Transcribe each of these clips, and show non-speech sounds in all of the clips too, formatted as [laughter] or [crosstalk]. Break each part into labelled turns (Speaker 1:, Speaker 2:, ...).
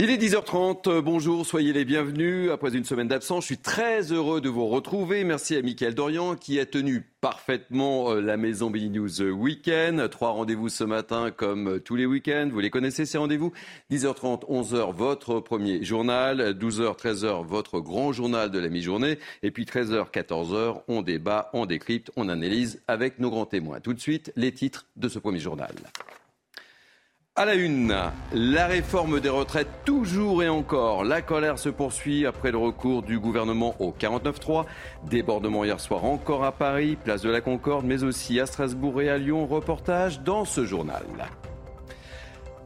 Speaker 1: Il est 10h30, bonjour, soyez les bienvenus. Après une semaine d'absence, je suis très heureux de vous retrouver. Merci à Mickaël Dorian qui a tenu parfaitement euh, la maison Billy News Week-end. Trois rendez-vous ce matin comme euh, tous les week-ends. Vous les connaissez ces rendez-vous? 10h30, 11h, votre premier journal. 12h, 13h, votre grand journal de la mi-journée. Et puis 13h, 14h, on débat, on décrypte, on analyse avec nos grands témoins. Tout de suite, les titres de ce premier journal. À la une, la réforme des retraites toujours et encore. La colère se poursuit après le recours du gouvernement au 49-3. Débordement hier soir encore à Paris, place de la Concorde, mais aussi à Strasbourg et à Lyon. Reportage dans ce journal.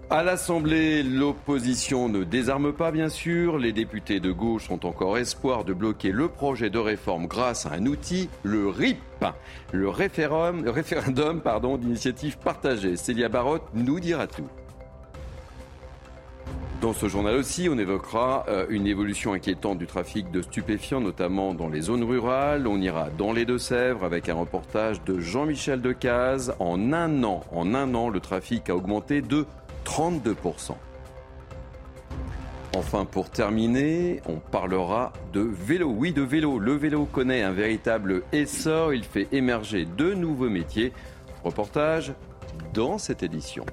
Speaker 1: À l'Assemblée, l'opposition ne désarme pas, bien sûr. Les députés de gauche ont encore espoir de bloquer le projet de réforme grâce à un outil, le RIP, le référendum, d'initiative partagée. Célia Barotte nous dira tout. Dans ce journal aussi, on évoquera euh, une évolution inquiétante du trafic de stupéfiants, notamment dans les zones rurales. On ira dans les Deux-Sèvres avec un reportage de Jean-Michel Decaze. En un an, en un an, le trafic a augmenté de 32%. Enfin, pour terminer, on parlera de vélo. Oui, de vélo. Le vélo connaît un véritable essor. Il fait émerger de nouveaux métiers. Reportage dans cette édition.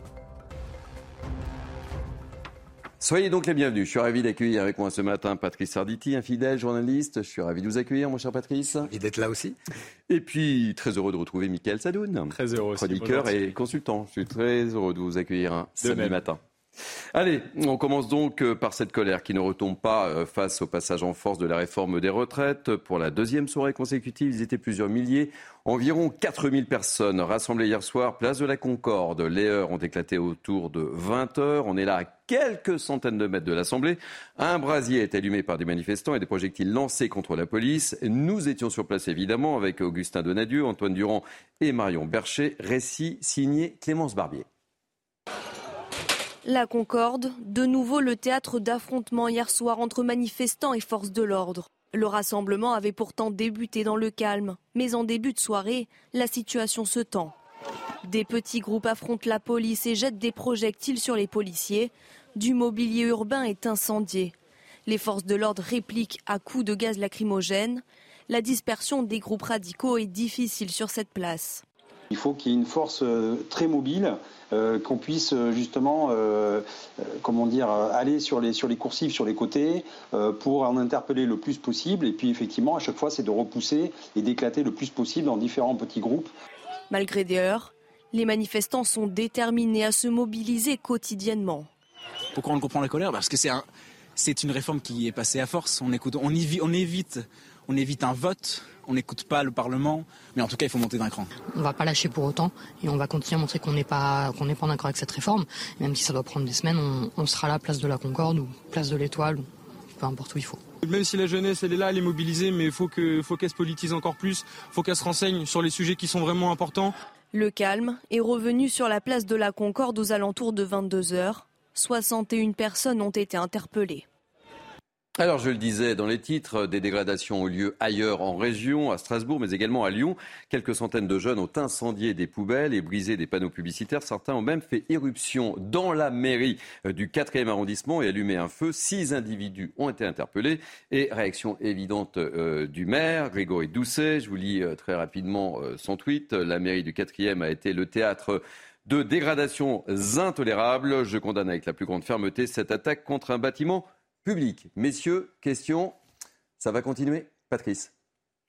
Speaker 1: Soyez donc les bienvenus. Je suis ravi d'accueillir avec moi ce matin Patrice Sarditi, un fidèle journaliste. Je suis ravi de vous accueillir, mon cher Patrice.
Speaker 2: Et d'être là aussi.
Speaker 1: Et puis, très heureux de retrouver Mickaël Sadoun.
Speaker 3: Très heureux aussi.
Speaker 1: Chroniqueur et consultant. Je suis très heureux de vous accueillir un samedi matin. Allez, on commence donc euh, par cette colère qui ne retombe pas euh, face au passage en force de la réforme des retraites. Pour la deuxième soirée consécutive, ils étaient plusieurs milliers. Environ 4000 personnes rassemblées hier soir, place de la Concorde. Les heures ont éclaté autour de 20 heures. On est là à quelques centaines de mètres de l'Assemblée. Un brasier est allumé par des manifestants et des projectiles lancés contre la police. Nous étions sur place évidemment avec Augustin Donadieu, Antoine Durand et Marion Bercher. Récit signé Clémence Barbier.
Speaker 4: La Concorde, de nouveau le théâtre d'affrontements hier soir entre manifestants et forces de l'ordre. Le rassemblement avait pourtant débuté dans le calme, mais en début de soirée, la situation se tend. Des petits groupes affrontent la police et jettent des projectiles sur les policiers. Du mobilier urbain est incendié. Les forces de l'ordre répliquent à coups de gaz lacrymogène. La dispersion des groupes radicaux est difficile sur cette place.
Speaker 5: Il faut qu'il y ait une force euh, très mobile euh, qu'on puisse euh, justement, euh, comment dire, aller sur les, sur les coursives, sur les côtés, pour en interpeller le plus possible. Et puis effectivement, à chaque fois, c'est de repousser et d'éclater le plus possible dans différents petits groupes.
Speaker 4: Malgré des heures, les manifestants sont déterminés à se mobiliser quotidiennement.
Speaker 2: Pourquoi on comprend la colère? Parce que c'est un, c'est une réforme qui est passée à force. On, écoute, on, on évite on évite un vote, on n'écoute pas le Parlement, mais en tout cas, il faut monter d'un cran.
Speaker 6: On ne va pas lâcher pour autant et on va continuer à montrer qu'on n'est pas, qu'on n'est pas d'accord avec cette réforme. Même si ça doit prendre des semaines, on, sera là, place de la Concorde ou place de l'Étoile, peu importe où il faut.
Speaker 3: Même si la jeunesse, elle est là, elle est mobilisée, mais il faut qu'elle faut se politise encore plus, il faut qu'elle se renseigne sur les sujets qui sont vraiment importants.
Speaker 4: Le calme est revenu sur la place de la Concorde aux alentours de 22 heures. 61 personnes ont été interpellées.
Speaker 1: Alors, je le disais dans les titres, des dégradations ont lieu ailleurs en région, à Strasbourg, mais également à Lyon. Quelques centaines de jeunes ont incendié des poubelles et brisé des panneaux publicitaires. Certains ont même fait éruption dans la mairie euh, du 4e arrondissement et allumé un feu. Six individus ont été interpellés. Et réaction évidente euh, du maire, Grégory Doucet. Je vous lis euh, très rapidement son tweet. La mairie du 4e a été le théâtre de dégradations intolérables. Je condamne avec la plus grande fermeté cette attaque contre un bâtiment Messieurs, question, ça va continuer? Patrice?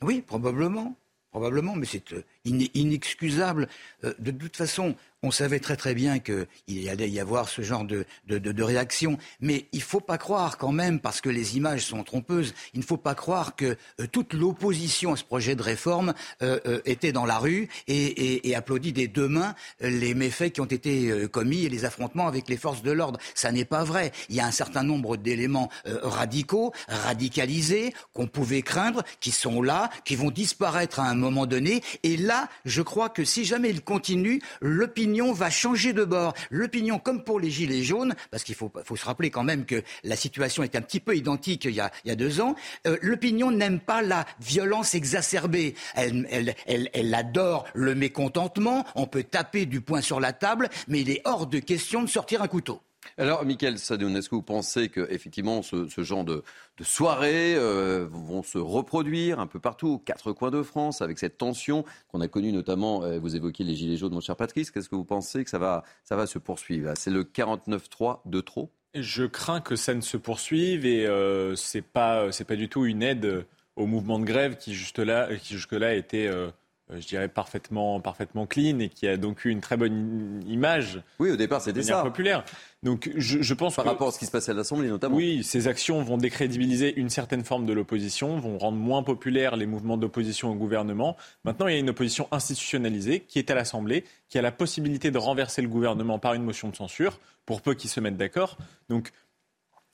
Speaker 7: Oui, probablement. Probablement, mais c'est euh, inexcusable. Euh, de toute façon, on savait très très bien qu'il allait y avoir ce genre de, de, réaction. Mais il ne faut pas croire quand même, parce que les images sont trompeuses, il ne faut pas croire que euh, toute l'opposition à ce projet de réforme euh, était dans la rue et, applaudit des deux mains les méfaits qui ont été commis et les affrontements avec les forces de l'ordre. Ça n'est pas vrai. Il y a un certain nombre d'éléments radicaux, radicalisés, qu'on pouvait craindre, qui sont là, qui vont disparaître à un moment donné. Et je crois que si jamais ils continuent, l'opinion va changer de bord. L'opinion, comme pour les Gilets jaunes, parce qu'il faut, se rappeler quand même que la situation est un petit peu identique il y a, deux ans, euh, l'opinion n'aime pas la violence exacerbée. Elle adore le mécontentement. On peut taper du poing sur la table, mais il est hors de question de sortir un couteau.
Speaker 1: Alors, Michael Sadoun, est-ce que vous pensez que effectivement ce, genre de, soirées euh, vont se reproduire un peu partout, aux quatre coins de France, avec cette tension qu'on a connue notamment, euh, vous évoquiez les Gilets jaunes, mon cher Patrice, qu'est-ce que vous pensez que ça va, ça va se poursuivre? C'est le 49-3 de trop?
Speaker 8: Je crains que ça ne se poursuive et euh, ce n'est pas, du tout une aide au mouvement de grève qui, là, qui jusque-là était je dirais, parfaitement, parfaitement clean et qui a donc eu une très bonne image.
Speaker 1: Oui, au départ, c'était ça.
Speaker 8: populaire. Donc, je, je pense
Speaker 1: Par rapport à ce qui se passait à l'Assemblée, notamment.
Speaker 8: Oui, ces actions vont décrédibiliser une certaine forme de l'opposition, vont rendre moins populaires les mouvements d'opposition au gouvernement. Maintenant, il y a une opposition institutionnalisée qui est à l'Assemblée, qui a la possibilité de renverser le gouvernement par une motion de censure, pour peu qu'ils se mettent d'accord. Donc,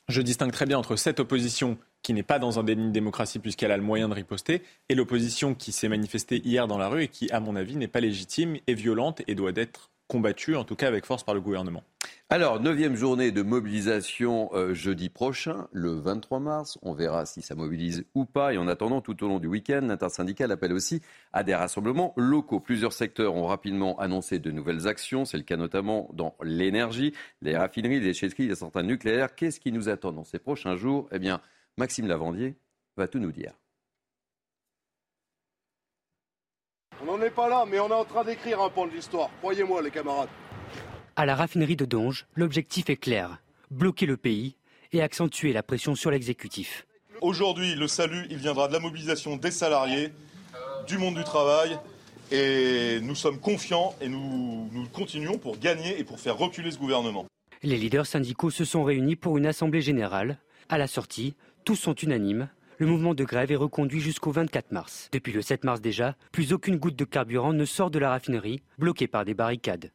Speaker 8: je distingue très bien entre cette opposition qui n'est pas dans un déni de démocratie puisqu'elle a le moyen de riposter, et l'opposition qui s'est manifestée hier dans la rue et qui, à mon avis, n'est pas légitime, est violente et doit être combattue, en tout cas avec force par le gouvernement.
Speaker 1: Alors, neuvième journée de mobilisation euh, jeudi prochain, le 23 mars. On verra si ça mobilise ou pas. Et en attendant, tout au long du week-end, l'intersyndical appelle aussi à des rassemblements locaux. Plusieurs secteurs ont rapidement annoncé de nouvelles actions. C'est le cas notamment dans l'énergie, les raffineries, les déchetteries, les centrales nucléaires. Qu'est-ce qui nous attend dans ces prochains jours? Eh bien, Maxime Lavandier va tout nous dire.
Speaker 9: On n'en est pas là, mais on est en train d'écrire un pan de l'histoire. Croyez-moi, les camarades.
Speaker 10: À la raffinerie de Donge, l'objectif est clair bloquer le pays et accentuer la pression sur l'exécutif.
Speaker 11: Aujourd'hui, le salut, il viendra de la mobilisation des salariés, du monde du travail, et nous sommes confiants et nous, nous continuons pour gagner et pour faire reculer ce gouvernement.
Speaker 10: Les leaders syndicaux se sont réunis pour une assemblée générale. À la sortie, tous sont unanimes. Le mouvement de grève est reconduit jusqu'au 24 mars. Depuis le 7 mars déjà, plus aucune goutte de carburant ne sort de la raffinerie, bloquée par des barricades.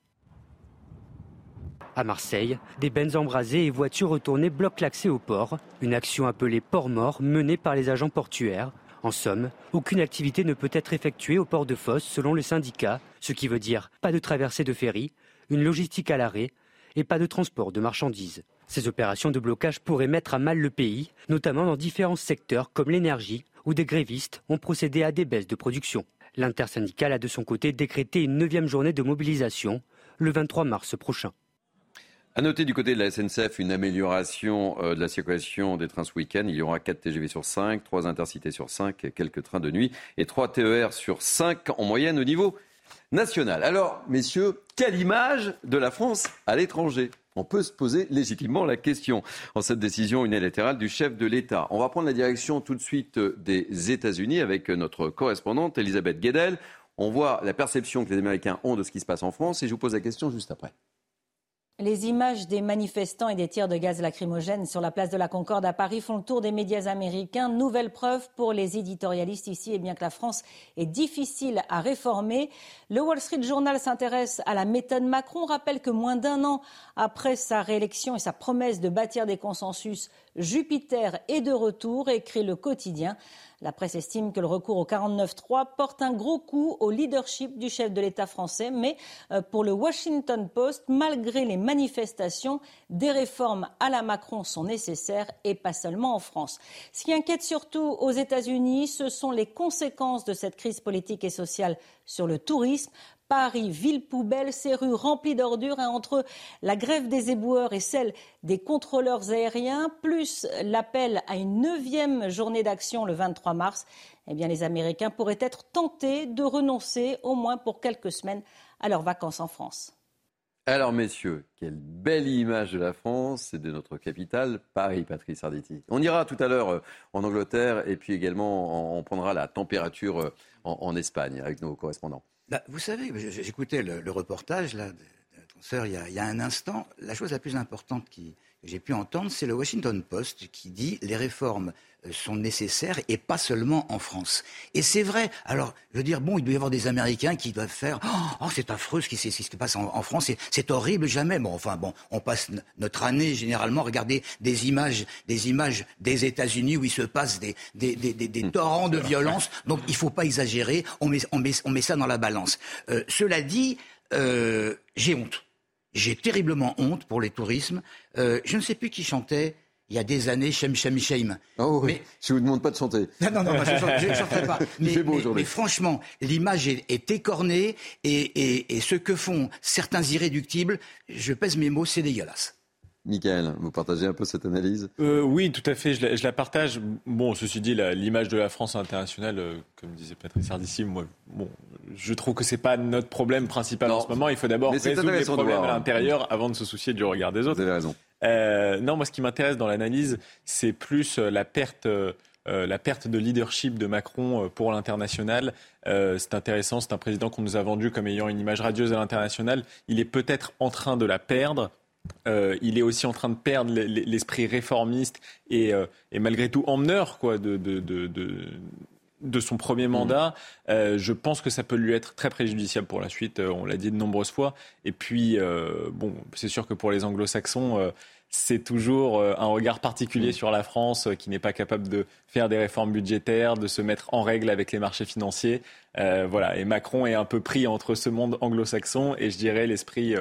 Speaker 10: À Marseille, des bennes embrasées et voitures retournées bloquent l'accès au port, une action appelée port mort menée par les agents portuaires. En somme, aucune activité ne peut être effectuée au port de Fosse selon le syndicat, ce qui veut dire pas de traversée de ferry, une logistique à l'arrêt et pas de transport de marchandises. Ces opérations de blocage pourraient mettre à mal le pays, notamment dans différents secteurs comme l'énergie, où des grévistes ont procédé à des baisses de production. L'intersyndicale a de son côté décrété une neuvième journée de mobilisation le 23 mars prochain.
Speaker 1: À noter du côté de la SNCF une amélioration euh, de la circulation des trains ce week-end. Il y aura 4 TGV sur 5, 3 intercités sur 5, quelques trains de nuit et 3 TER sur 5 en moyenne au niveau national. Alors, messieurs, quelle image de la France à l'étranger? On peut se poser légitimement la question en cette décision unilatérale du chef de l'État. On va prendre la direction tout de suite des États-Unis avec notre correspondante Elisabeth Guedel. On voit la perception que les Américains ont de ce qui se passe en France et je vous pose la question juste après.
Speaker 12: Les images des manifestants et des tirs de gaz lacrymogène sur la place de la Concorde à Paris font le tour des médias américains. Nouvelle preuve pour les éditorialistes ici, et bien que la France est difficile à réformer. Le Wall Street Journal s'intéresse à la méthode Macron, rappelle que moins d'un an après sa réélection et sa promesse de bâtir des consensus, Jupiter est de retour, écrit le quotidien. La presse estime que le recours au 49-3 porte un gros coup au leadership du chef de l'État français, mais euh, pour le Washington Post, malgré les manifestations, des réformes à la Macron sont nécessaires et pas seulement en France. Ce qui inquiète surtout aux États-Unis, ce sont les conséquences de cette crise politique et sociale sur le tourisme. Paris, ville poubelle, ces rues remplies d'ordures, hein, entre la grève des éboueurs et celle des contrôleurs aériens, plus l'appel à une neuvième journée d'action le 23 mars, eh bien, les Américains pourraient être tentés de renoncer, au moins pour quelques semaines, à leurs vacances en France.
Speaker 1: Alors, messieurs, quelle belle image de la France et de notre capitale, Paris, Patrice Arditi. On ira tout à l'heure euh, en Angleterre et puis également, on prendra la température euh, en Espagne avec nos correspondants.
Speaker 7: Bah, vous savez, j'écoutais le, reportage là, de, ton sœur il y, a, un instant. La chose la plus importante que j'ai pu entendre, c'est le Washington Post qui dit les réformes sont nécessaires et pas seulement en France. Et c'est vrai. Alors, je veux dire, bon, il doit y avoir des Américains qui doivent faire Oh, c'est affreux ce qui, se passe en, France, c'est horrible, jamais. Bon, enfin, bon, on passe notre année généralement à regarder des images, des images des États-Unis où il se passe des, des, des, des hmm. torrents de violence. Donc, il faut pas exagérer. On met, on met, on met ça dans la balance. Euh, cela dit, euh, j'ai honte. J'ai terriblement honte pour les tourismes. Euh, je ne sais plus qui chantait il y a des années, Shem Shem Shem.
Speaker 1: Oh, mais je vous demande pas de chanter.
Speaker 7: Non, non, non, je ne [laughs] chanterai pas. Mais, mais, franchement, l'image est, écornée et, et, et, ce que font certains irréductibles, je pèse mes mots, c'est dégueulasse.
Speaker 1: Michael, vous partagez un peu cette analyse?
Speaker 8: Euh, Oui, tout à fait, je la, partage. Bon, ceci dit, l'image de la France internationale, euh, comme disait Patrice Ardissi, moi, bon, je trouve que c'est pas notre problème principal en ce moment. Il faut d'abord résoudre les problèmes à l'intérieur avant de se soucier du regard des autres.
Speaker 1: Vous avez raison.
Speaker 8: Euh, non, moi, ce qui m'intéresse dans l'analyse, c'est plus la perte. la perte de leadership de Macron pour l'international. c'est intéressant, c'est un président qu'on nous a vendu comme ayant une image radieuse à l'international. Il est peut-être en train de la perdre euh, il est aussi en train de perdre l'esprit réformiste et, euh, malgré tout emmeneur quoi, de, de, son premier mmh. mandat. Euh, je pense que ça peut lui être très préjudiciable pour la suite. on l'a dit de nombreuses fois. Et puis, bon, c'est sûr que pour les anglo-saxons, c'est toujours un regard particulier mmh. sur la France qui n'est pas capable de faire des réformes budgétaires, de se mettre en règle avec les marchés financiers. voilà. Et Macron est un peu pris entre ce monde anglo-saxon et je dirais l'esprit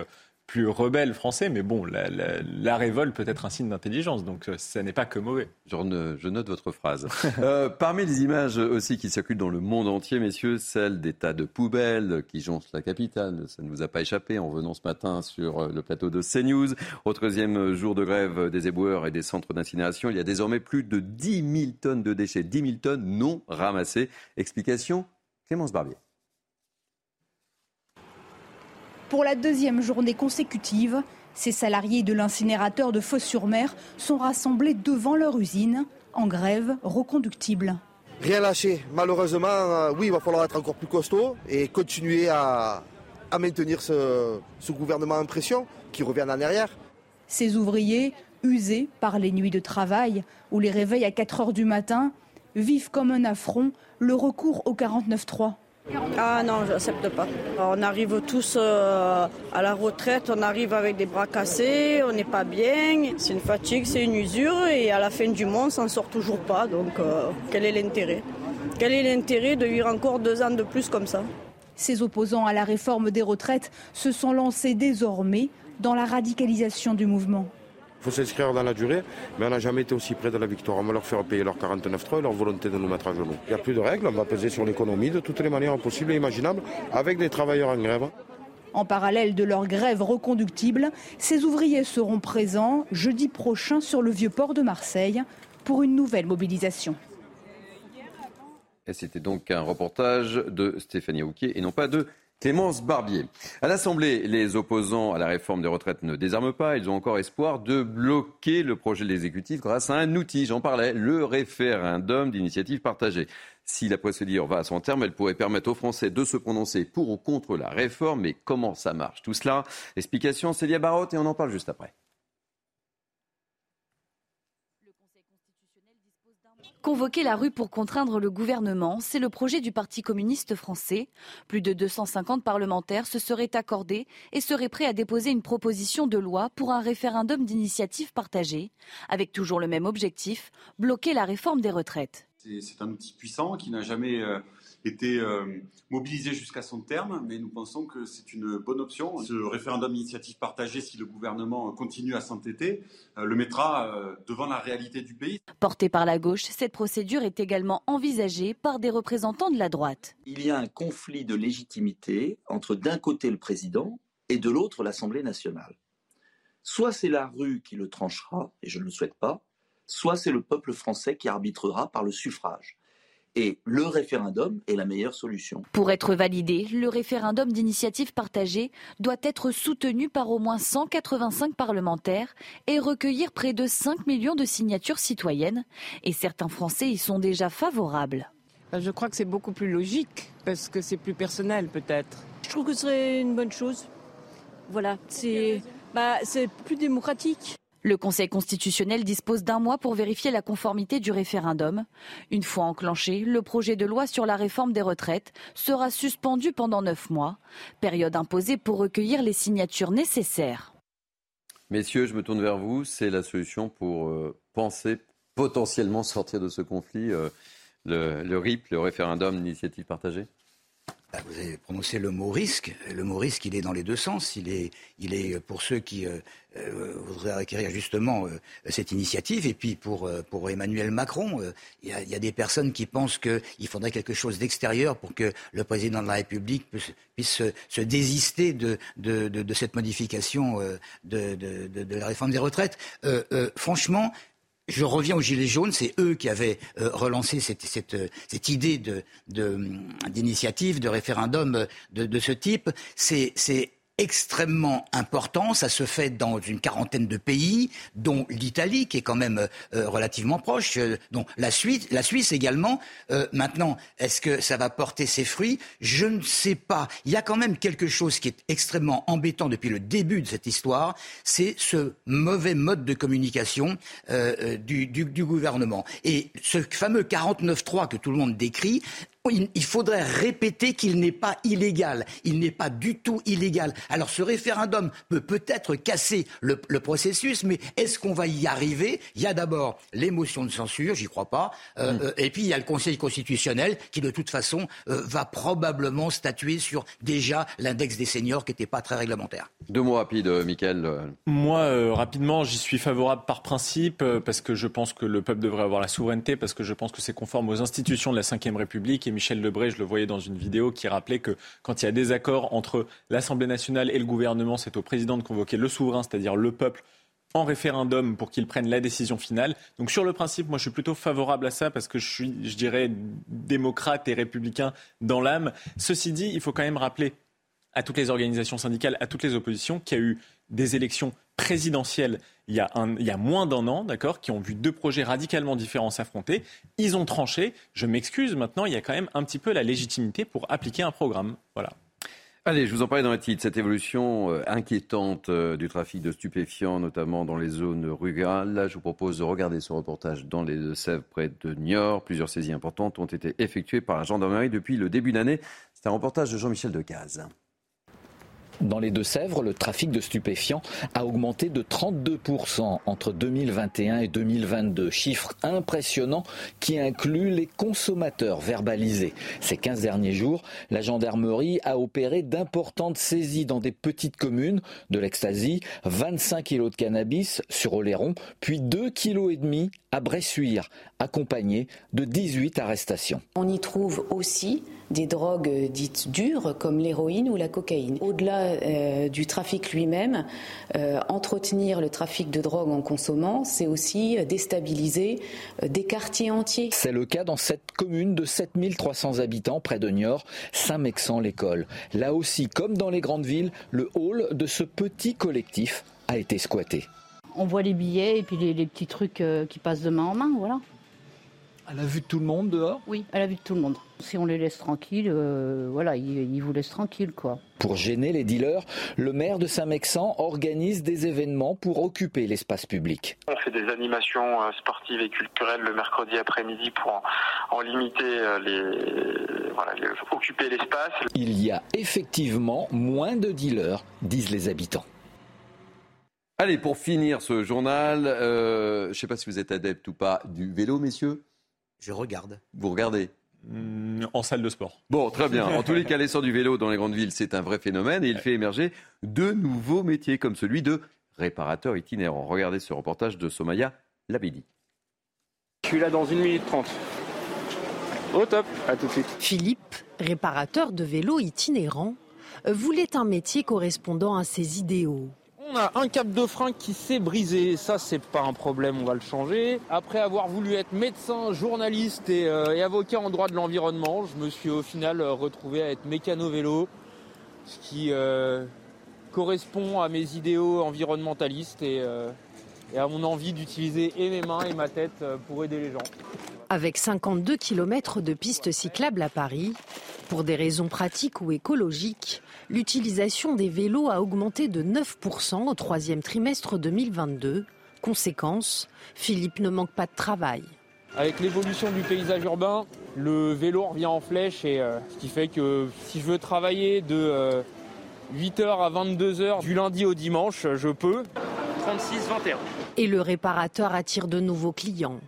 Speaker 8: plus rebelle français, mais bon, la, révolte peut être un signe d'intelligence, donc euh, ça n'est pas que mauvais.
Speaker 1: Je, note votre phrase. [laughs] Euh, parmi les images aussi qui circulent dans le monde entier, messieurs, celle des tas de poubelles qui jonchent la capitale. Ça ne vous a pas échappé en venant ce matin sur euh, le plateau de CNews. Au troisième jour de grève des éboueurs et des centres d'incinération, il y a désormais plus de 10 000 tonnes de déchets, 10 000 tonnes non ramassées. Explication, Clémence Barbier.
Speaker 13: Pour la deuxième journée consécutive, ces salariés de l'incinérateur de Fos-sur-Mer sont rassemblés devant leur usine en grève reconductible.
Speaker 14: Rien lâché. Malheureusement, euh, oui, il va falloir être encore plus costaud et continuer à, maintenir ce, ce gouvernement en pression qui revient en arrière.
Speaker 13: Ces ouvriers, usés par les nuits de travail ou les réveils à 4 heures du matin, vivent comme un affront le recours au 49.3.
Speaker 15: Ah non, je n'accepte pas. On arrive tous euh, à la retraite, on arrive avec des bras cassés, on n'est pas bien. C'est une fatigue, c'est une usure et à la fin du mois, on s'en sort toujours pas. Donc euh, quel est l'intérêt? Quel est l'intérêt de vivre encore deux ans de plus comme ça?
Speaker 13: Ces opposants à la réforme des retraites se sont lancés désormais dans la radicalisation du mouvement.
Speaker 14: Il faut s'inscrire dans la durée, mais on n'a jamais été aussi près de la victoire. On va leur faire payer leur 49.3 et leur volonté de nous mettre à genoux. Il n'y a plus de règles, on va peser sur l'économie de toutes les manières possibles et imaginables avec des travailleurs en grève.
Speaker 13: En parallèle de leur grève reconductible, ces ouvriers seront présents jeudi prochain sur le vieux port de Marseille pour une nouvelle mobilisation.
Speaker 1: Et c'était donc un reportage de Stéphanie Houquier et non pas de Clémence Barbier. À l'Assemblée, les opposants à la réforme des retraites ne désarment pas. Ils ont encore espoir de bloquer le projet de l'exécutif grâce à un outil, j'en parlais, le référendum d'initiative partagée. Si la procédure va à son terme, elle pourrait permettre aux Français de se prononcer pour ou contre la réforme. Mais comment ça marche Tout cela, explication Célia Barotte et on en parle juste après.
Speaker 16: Convoquer la rue pour contraindre le gouvernement, c'est le projet du Parti communiste français. Plus de 250 parlementaires se seraient accordés et seraient prêts à déposer une proposition de loi pour un référendum d'initiative partagée, avec toujours le même objectif, bloquer la réforme des retraites.
Speaker 17: C'est un outil puissant qui n'a jamais euh, été euh, mobilisé jusqu'à son terme, mais nous pensons que c'est une bonne option. Ce référendum d'initiative partagée, si le gouvernement continue à s'entêter, euh, le mettra euh, devant la réalité du pays.
Speaker 16: Portée par la gauche, cette procédure est également envisagée par des représentants de la droite.
Speaker 18: Il y a un conflit de légitimité entre d'un côté le président et de l'autre l'Assemblée nationale. Soit c'est la rue qui le tranchera, et je ne le souhaite pas, soit c'est le peuple français qui arbitrera par le suffrage. Et le référendum est la meilleure solution.
Speaker 16: Pour être validé, le référendum d'initiative partagée doit être soutenu par au moins 185 parlementaires et recueillir près de 5 millions de signatures citoyennes. Et certains Français y sont déjà favorables.
Speaker 19: Bah, je crois que c'est beaucoup plus logique parce que c'est plus personnel peut-être.
Speaker 20: Je trouve que ce serait une bonne chose. Voilà, c'est bah, plus démocratique.
Speaker 16: Le Conseil constitutionnel dispose d'un mois pour vérifier la conformité du référendum. Une fois enclenché, le projet de loi sur la réforme des retraites sera suspendu pendant neuf mois, période imposée pour recueillir les signatures nécessaires.
Speaker 1: Messieurs, je me tourne vers vous. C'est la solution pour euh, penser potentiellement sortir de ce conflit, euh, le, RIP, le référendum d'initiative partagée?
Speaker 7: Vous avez prononcé le mot risque. Le mot risque, il est dans les deux sens. Il est, il est pour ceux qui euh, euh, voudraient acquérir justement euh, cette initiative, et puis pour, pour Emmanuel Macron, il y, a, des personnes qui pensent qu'il faudrait quelque chose d'extérieur pour que le président de la République puisse, puisse se, se, désister de, de, de, de cette modification de, de, la réforme des retraites. franchement, je reviens aux Gilets jaunes, c'est eux qui avaient euh, relancé cette, cette idée d'initiative, de, référendum de, de ce type. C'est extrêmement important. Ça se fait dans une quarantaine de pays, dont l'Italie, qui est quand même euh, relativement proche, euh, dont la Suisse, la Suisse également. Euh, maintenant, est-ce que ça va porter ses fruits? Je ne sais pas. Il y a quand même quelque chose qui est extrêmement embêtant depuis le début de cette histoire, c'est ce mauvais mode de communication euh, du, du, du, gouvernement. Et ce fameux 49.3 que tout le monde décrit, il faudrait répéter qu'il n'est pas illégal. Il n'est pas du tout illégal. Alors ce référendum peut peut-être casser le, le, processus, mais est-ce qu'on va y arriver? Il y a d'abord l'émotion de censure, j'y crois pas, euh, mmh. et puis il y a le Conseil constitutionnel qui de toute façon euh, va probablement statuer sur déjà l'index des seniors qui n'était pas très réglementaire.
Speaker 1: Deux mots rapides, euh, Michael.
Speaker 8: Moi, euh, rapidement, j'y suis favorable par principe parce que je pense que le peuple devrait avoir la souveraineté, parce que je pense que c'est conforme aux institutions de la Ve République et Michel Lebré, je le voyais dans une vidéo, qui rappelait que quand il y a des accords entre l'Assemblée nationale et le gouvernement, c'est au président de convoquer le souverain, c'est-à-dire le peuple, en référendum pour qu'il prenne la décision finale. Donc sur le principe, moi je suis plutôt favorable à ça parce que je suis, je dirais, démocrate et républicain dans l'âme. Ceci dit, il faut quand même rappeler à toutes les organisations syndicales, à toutes les oppositions, qu'il y a eu des élections présidentielles il y a, moins d'un an, d'accord, qui ont vu deux projets radicalement différents s'affronter. Ils ont tranché. Je m'excuse, maintenant, il y a quand même un petit peu la légitimité pour appliquer un programme. Voilà.
Speaker 1: Allez, je vous en parlais dans le titre, cette évolution euh, inquiétante euh, du trafic de stupéfiants, notamment dans les zones rurales. Là, je vous propose de regarder ce reportage dans les Deux-Sèvres, près de Niort. Plusieurs saisies importantes ont été effectuées par la gendarmerie depuis le début d'année. C'est un reportage de Jean-Michel Decaze.
Speaker 21: Dans les Deux-Sèvres, le trafic de stupéfiants a augmenté de 32% entre 2021 et 2022. Chiffre impressionnant qui inclut les consommateurs verbalisés. Ces 15 derniers jours, la gendarmerie a opéré d'importantes saisies dans des petites communes de l'ecstasy, 25 kilos de cannabis sur Oléron, puis 2,5 kg à Bressuire, accompagné de 18 arrestations.
Speaker 22: On y trouve aussi des drogues dites dures comme l'héroïne ou la cocaïne. Euh, du trafic lui-même, euh, entretenir le trafic de drogue en consommant, c'est aussi déstabiliser euh, des quartiers entiers.
Speaker 21: C'est le cas dans cette commune de 7300 habitants près de Niort, Saint-Mexan-l'École. Là aussi, comme dans les grandes villes, le hall de ce petit collectif a été squatté.
Speaker 23: On voit les billets et puis les, les petits trucs qui passent de main en main, voilà.
Speaker 21: À la vue de tout le monde dehors
Speaker 23: Oui, à la vue de tout le monde. Si on les laisse tranquilles, euh, voilà, ils, ils, vous laissent tranquilles, quoi.
Speaker 21: Pour gêner les dealers, le maire de Saint-Mexan organise des événements pour occuper l'espace public.
Speaker 24: On fait des animations euh, sportives et culturelles le mercredi après-midi pour en, en, limiter euh, les, voilà, les, occuper l'espace.
Speaker 21: Il y a effectivement moins de dealers, disent les habitants.
Speaker 1: Allez, pour finir ce journal, euh, je ne sais pas si vous êtes adepte ou pas du vélo, messieurs.
Speaker 7: Je regarde.
Speaker 1: Vous regardez
Speaker 8: mmh, En salle de sport.
Speaker 1: Bon, très bien. En tous les cas, l'essor du vélo dans les grandes villes, c'est un vrai phénomène et il fait émerger de nouveaux métiers comme celui de réparateur itinérant. Regardez ce reportage de Somaya Labidi.
Speaker 25: Je suis là dans une minute trente. Au top, à tout de suite.
Speaker 26: Philippe, réparateur de vélo itinérant, voulait un métier correspondant à ses idéaux.
Speaker 25: On a un câble de frein qui s'est brisé, ça c'est pas un problème, on va le changer. Après avoir voulu être médecin, journaliste et, euh, avocat en droit de l'environnement, je me suis au final retrouvé à être mécano vélo, ce qui euh, correspond à mes idéaux environnementalistes et, euh, à mon envie d'utiliser mes mains et ma tête pour aider les gens.
Speaker 26: Avec 52 km de pistes cyclables à Paris, pour des raisons pratiques ou écologiques, l'utilisation des vélos a augmenté de 9% au troisième trimestre 2022. Conséquence, Philippe ne manque pas de travail.
Speaker 25: Avec l'évolution du paysage urbain, le vélo revient en flèche et euh, ce qui fait que si je veux travailler de euh, 8h à 22h du lundi au dimanche, je peux. 36, 21.
Speaker 26: Et le réparateur attire de nouveaux clients.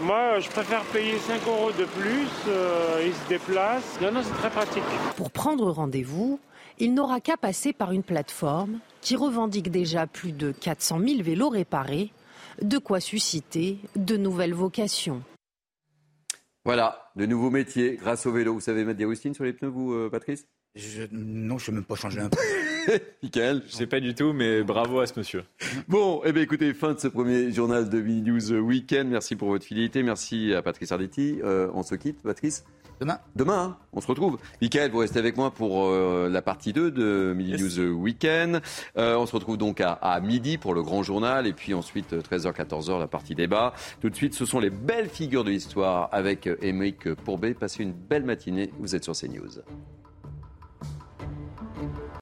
Speaker 27: Moi, je préfère payer 5 euros de plus, euh, ils se déplacent. Non, non, c'est très pratique.
Speaker 26: Pour prendre rendez-vous, il n'aura qu'à passer par une plateforme qui revendique déjà plus de 400 000 vélos réparés, de quoi susciter de nouvelles vocations.
Speaker 1: Voilà, de nouveaux métiers grâce au vélo. Vous savez mettre des rustines sur les pneus, vous, euh, Patrice?
Speaker 7: Je- non, je ne sais même pas changer un peu. [laughs]
Speaker 1: Michael
Speaker 8: Je sais pas du tout, mais bravo à ce monsieur.
Speaker 1: Bon, eh bien, écoutez, fin de ce premier journal de Mini News Weekend. Merci pour votre fidélité. Merci à Patrice Arditi. Euh, on se quitte, Patrice
Speaker 7: Demain.
Speaker 1: Demain, hein, on se retrouve. Michael, vous restez avec moi pour euh, la partie 2 de Mini News Weekend. Euh, on se retrouve donc à, à midi pour le grand journal. Et puis ensuite, 13h, 14h, la partie débat. Tout de suite, ce sont les belles figures de l'histoire avec Émeric Pourbet. Passez une belle matinée. Vous êtes sur CNews.